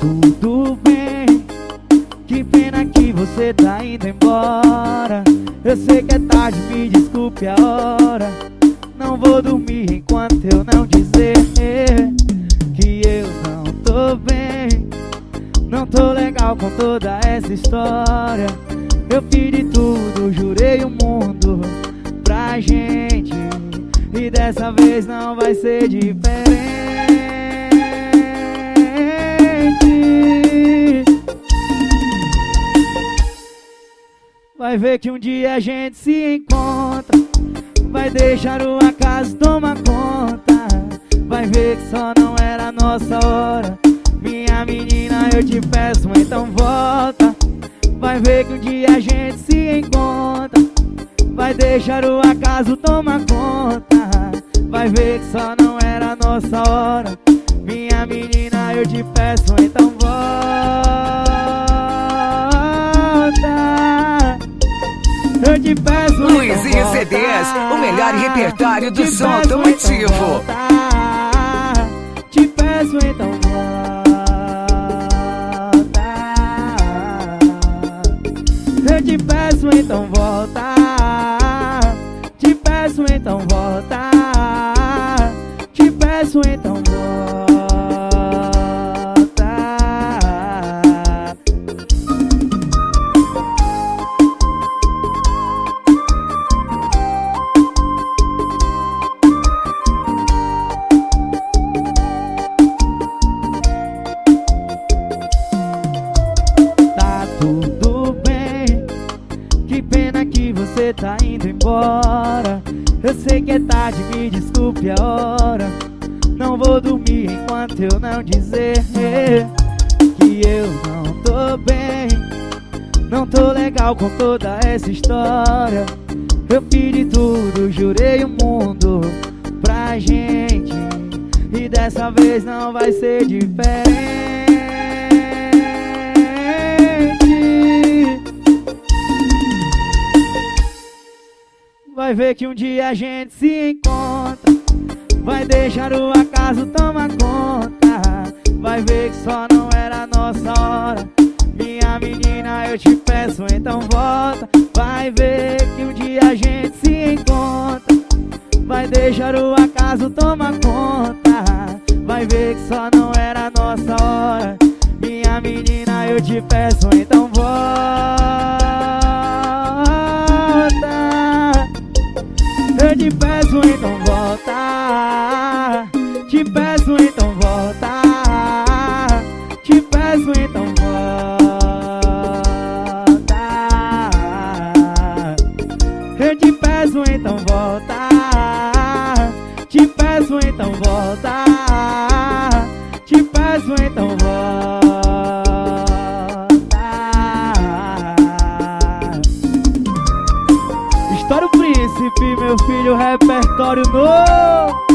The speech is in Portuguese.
Tudo bem, que pena que você tá indo embora. Eu sei que é tarde, me desculpe a hora. Não vou dormir enquanto eu não dizer que eu não tô bem. Não tô legal com toda essa história. Eu de tudo, jurei o mundo pra gente. E dessa vez não vai ser diferente. Vai ver que um dia a gente se encontra. Vai deixar o acaso tomar conta. Vai ver que só não era a nossa hora. Minha menina, eu te peço, então volta. Vai ver que um dia a gente se encontra. Vai deixar o acaso tomar conta. Vai ver que só não era a nossa hora. Minha menina, eu te peço, então Eu te peço Luizinho CDs, o melhor repertório do som automotivo. Te peço então volta. Eu te peço então volta. Te peço então volta. Te peço então volta. Sei que é tarde, me desculpe a hora. Não vou dormir enquanto eu não dizer Que eu não tô bem. Não tô legal com toda essa história. Eu de tudo, jurei o mundo pra gente. E dessa vez não vai ser diferente Vai ver que um dia a gente se encontra. Vai deixar o acaso tomar conta. Vai ver que só não era a nossa hora. Minha menina, eu te peço, então volta. Vai ver que um dia a gente se encontra. Vai deixar o acaso tomar conta. Vai ver que só não era a nossa hora. Minha menina, eu te peço, peço então volta. Te peço então volta. Eu te peço então volta. Te peço então volta. Te peço então volta. Príncipe, meu filho, repertório novo.